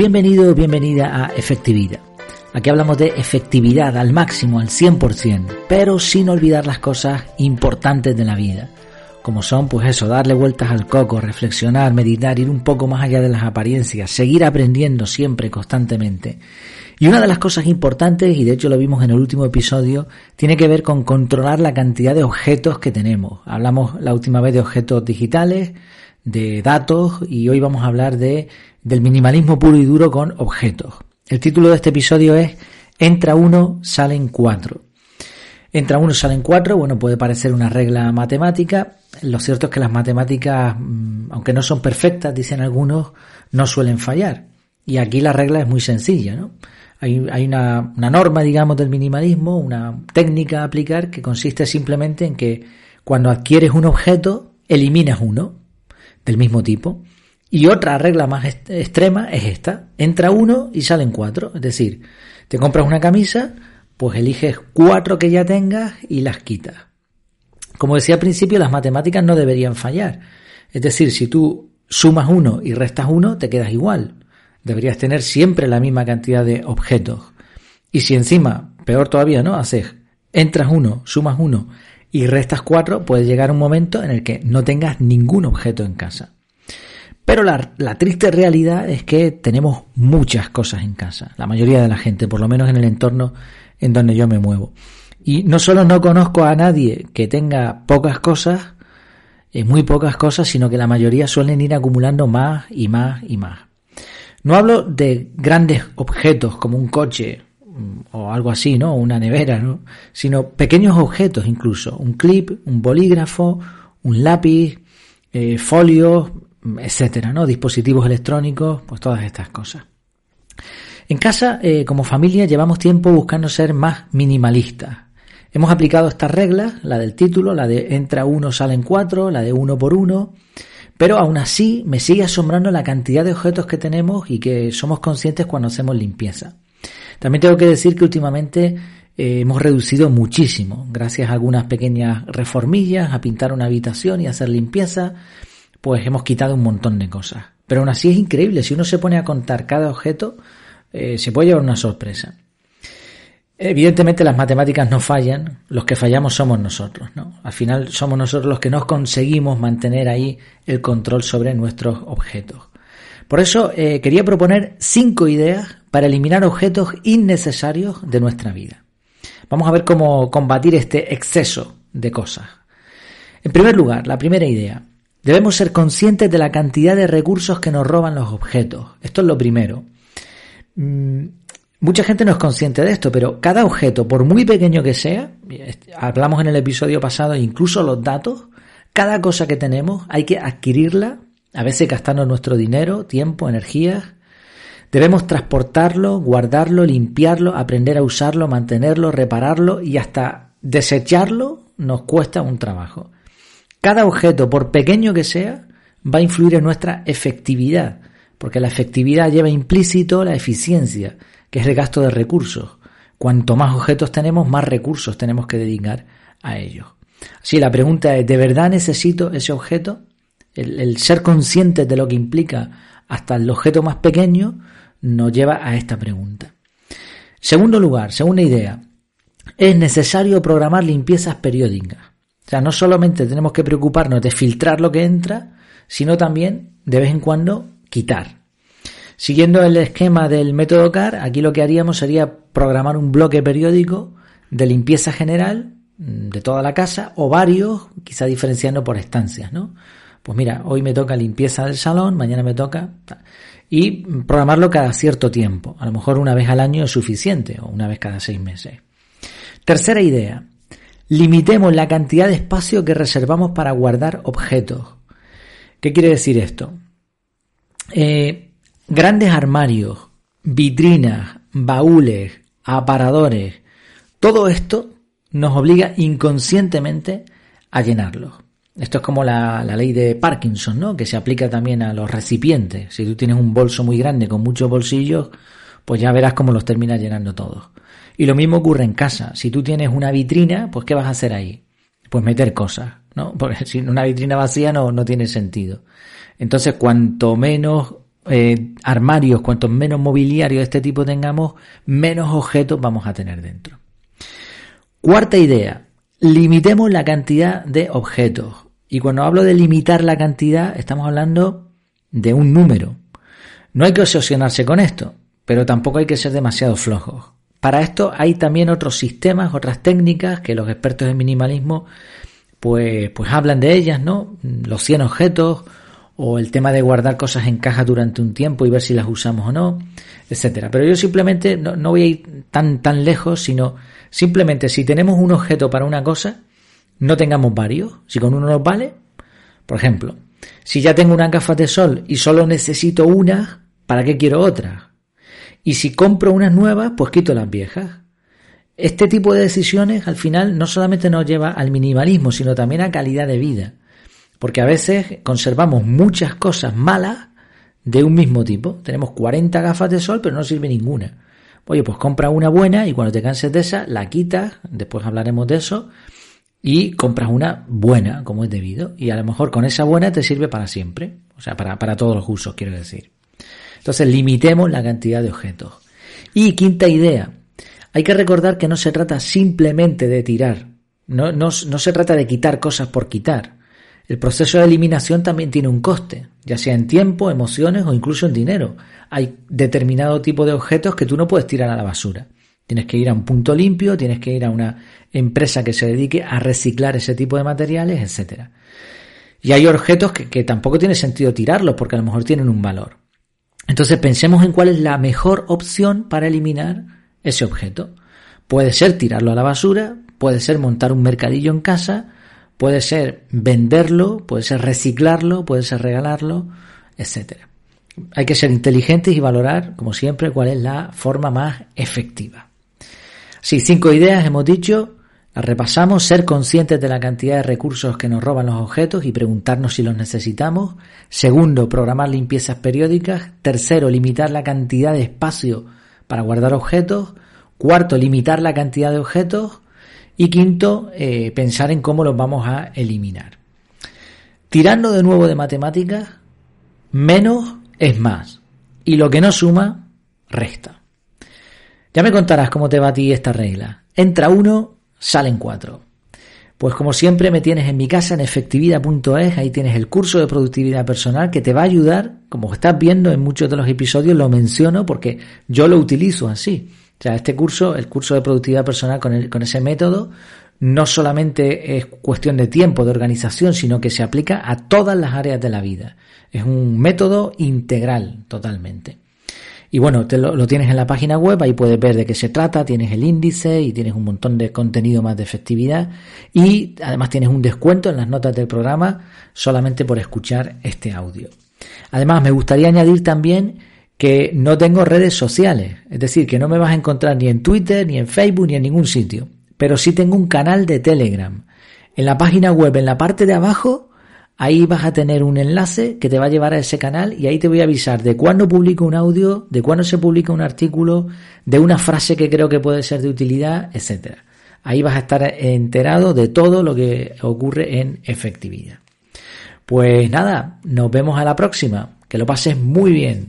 Bienvenido o bienvenida a Efectividad. Aquí hablamos de efectividad al máximo, al 100%, pero sin olvidar las cosas importantes de la vida. Como son, pues eso, darle vueltas al coco, reflexionar, meditar, ir un poco más allá de las apariencias, seguir aprendiendo siempre, constantemente. Y una de las cosas importantes, y de hecho lo vimos en el último episodio, tiene que ver con controlar la cantidad de objetos que tenemos. Hablamos la última vez de objetos digitales, de datos, y hoy vamos a hablar de, del minimalismo puro y duro con objetos. El título de este episodio es Entra uno, salen cuatro. Entra uno, salen cuatro, bueno, puede parecer una regla matemática. Lo cierto es que las matemáticas, mm, aunque no son perfectas, dicen algunos, no suelen fallar. Y aquí la regla es muy sencilla, ¿no? Hay, hay una, una, norma, digamos, del minimalismo, una técnica a aplicar que consiste simplemente en que cuando adquieres un objeto, eliminas uno del mismo tipo. Y otra regla más extrema es esta. Entra uno y salen cuatro. Es decir, te compras una camisa, pues eliges cuatro que ya tengas y las quitas. Como decía al principio, las matemáticas no deberían fallar. Es decir, si tú sumas uno y restas uno, te quedas igual. Deberías tener siempre la misma cantidad de objetos. Y si encima, peor todavía, ¿no? Haces, entras uno, sumas uno y restas cuatro, puede llegar un momento en el que no tengas ningún objeto en casa. Pero la, la, triste realidad es que tenemos muchas cosas en casa, la mayoría de la gente, por lo menos en el entorno en donde yo me muevo. Y no solo no conozco a nadie que tenga pocas cosas, eh, muy pocas cosas, sino que la mayoría suelen ir acumulando más y más y más. No hablo de grandes objetos como un coche o algo así, ¿no? Una nevera, ¿no? Sino pequeños objetos incluso. Un clip, un bolígrafo, un lápiz, eh, folios, etcétera, ¿no? Dispositivos electrónicos, pues todas estas cosas. En casa, eh, como familia, llevamos tiempo buscando ser más minimalistas. Hemos aplicado estas reglas, la del título, la de entra uno, salen cuatro, la de uno por uno, pero aún así me sigue asombrando la cantidad de objetos que tenemos y que somos conscientes cuando hacemos limpieza. También tengo que decir que últimamente eh, hemos reducido muchísimo, gracias a algunas pequeñas reformillas, a pintar una habitación y hacer limpieza, pues hemos quitado un montón de cosas. Pero aún así es increíble, si uno se pone a contar cada objeto, eh, se puede llevar una sorpresa. Evidentemente las matemáticas no fallan, los que fallamos somos nosotros, ¿no? Al final somos nosotros los que no conseguimos mantener ahí el control sobre nuestros objetos. Por eso eh, quería proponer cinco ideas para eliminar objetos innecesarios de nuestra vida. Vamos a ver cómo combatir este exceso de cosas. En primer lugar, la primera idea. Debemos ser conscientes de la cantidad de recursos que nos roban los objetos. Esto es lo primero. Mm, Mucha gente no es consciente de esto, pero cada objeto, por muy pequeño que sea, hablamos en el episodio pasado, incluso los datos, cada cosa que tenemos hay que adquirirla, a veces gastando nuestro dinero, tiempo, energías. Debemos transportarlo, guardarlo, limpiarlo, aprender a usarlo, mantenerlo, repararlo y hasta desecharlo nos cuesta un trabajo. Cada objeto, por pequeño que sea, va a influir en nuestra efectividad, porque la efectividad lleva implícito la eficiencia que es el gasto de recursos. Cuanto más objetos tenemos, más recursos tenemos que dedicar a ellos. Así la pregunta es, ¿de verdad necesito ese objeto? El, el, ser consciente de lo que implica hasta el objeto más pequeño nos lleva a esta pregunta. Segundo lugar, segunda idea, es necesario programar limpiezas periódicas. O sea, no solamente tenemos que preocuparnos de filtrar lo que entra, sino también de vez en cuando quitar. Siguiendo el esquema del método CAR, aquí lo que haríamos sería programar un bloque periódico de limpieza general mm, de toda la casa o varios, quizá diferenciando por estancias, ¿no? Pues mira, hoy me toca limpieza del salón, mañana me toca y programarlo cada cierto tiempo. A lo mejor una vez al año es suficiente o una vez cada seis meses. Tercera idea. Limitemos la cantidad de espacio que reservamos para guardar objetos. ¿Qué quiere decir esto? Eh, Grandes armarios, vitrinas, baúles, aparadores, todo esto nos obliga inconscientemente a llenarlos. Esto es como la, la, ley de Parkinson, ¿no? Que se aplica también a los recipientes. Si tú tienes un bolso muy grande con muchos bolsillos, pues ya verás cómo los terminas llenando todos. Y lo mismo ocurre en casa. Si tú tienes una vitrina, pues ¿qué vas a hacer ahí? Pues meter cosas, ¿no? Porque si una vitrina vacía no, no tiene sentido. Entonces, cuanto menos eh, armarios, cuantos menos mobiliario de este tipo tengamos, menos objetos vamos a tener dentro. Cuarta idea, limitemos la cantidad de objetos. Y cuando hablo de limitar la cantidad, estamos hablando de un número. No hay que obsesionarse con esto, pero tampoco hay que ser demasiado flojos. Para esto hay también otros sistemas, otras técnicas que los expertos en minimalismo pues, pues hablan de ellas, ¿no? Los 100 objetos o el tema de guardar cosas en caja durante un tiempo y ver si las usamos o no, etcétera. Pero yo simplemente no, no voy a ir tan, tan lejos, sino simplemente si tenemos un objeto para una cosa, no tengamos varios. Si con uno nos vale, por ejemplo, si ya tengo una gafas de sol y solo necesito una, ¿para qué quiero otra? Y si compro unas nuevas, pues quito las viejas. Este tipo de decisiones al final no solamente nos lleva al minimalismo, sino también a calidad de vida. Porque a veces conservamos muchas cosas malas de un mismo tipo. Tenemos 40 gafas de sol, pero no sirve ninguna. Oye, pues compra una buena y cuando te canses de esa, la quitas, después hablaremos de eso, y compras una buena, como es debido. Y a lo mejor con esa buena te sirve para siempre. O sea, para, para todos los usos, quiero decir. Entonces, limitemos la cantidad de objetos. Y quinta idea, hay que recordar que no se trata simplemente de tirar, no, no, no se trata de quitar cosas por quitar. El proceso de eliminación también tiene un coste, ya sea en tiempo, emociones o incluso en dinero. Hay determinado tipo de objetos que tú no puedes tirar a la basura. Tienes que ir a un punto limpio, tienes que ir a una empresa que se dedique a reciclar ese tipo de materiales, etcétera. Y hay objetos que, que tampoco tiene sentido tirarlos porque a lo mejor tienen un valor. Entonces pensemos en cuál es la mejor opción para eliminar ese objeto. Puede ser tirarlo a la basura, puede ser montar un mercadillo en casa, puede ser venderlo, puede ser reciclarlo, puede ser regalarlo, etcétera. Hay que ser inteligentes y valorar, como siempre, cuál es la forma más efectiva. Sí, cinco ideas hemos dicho, las repasamos, ser conscientes de la cantidad de recursos que nos roban los objetos y preguntarnos si los necesitamos. Segundo, programar limpiezas periódicas. Tercero, limitar la cantidad de espacio para guardar objetos. Cuarto, limitar la cantidad de objetos. Y quinto, eh, pensar en cómo los vamos a eliminar. Tirando de nuevo de matemáticas, menos es más. Y lo que no suma, resta. Ya me contarás cómo te va a ti esta regla. Entra uno, salen cuatro. Pues como siempre me tienes en mi casa en efectividad.es, ahí tienes el curso de productividad personal que te va a ayudar, como estás viendo en muchos de los episodios lo menciono porque yo lo utilizo así. O sea, este curso, el curso de productividad personal con, ese método, no solamente es cuestión de tiempo, de organización, sino que se aplica a todas las áreas de la vida. Es un método integral totalmente. Y bueno, te lo, tienes en la página web, ahí puedes ver de qué se trata, tienes el índice y tienes un montón de contenido más de efectividad y además tienes un descuento en las notas del programa solamente por escuchar este audio. Además, me gustaría añadir también que no tengo redes sociales, es decir, que no me vas a encontrar ni en Twitter, ni en Facebook, ni en ningún sitio, pero sí tengo un canal de Telegram. En la página web, en la parte de abajo, Ahí vas a tener un enlace que te va a llevar a ese canal y ahí te voy a avisar de cuándo publico un audio, de cuándo se publica un artículo, de una frase que creo que puede ser de utilidad, etcétera. Ahí vas a estar enterado de todo lo que ocurre en efectividad. Pues nada, nos vemos a la próxima. Que lo pases muy bien.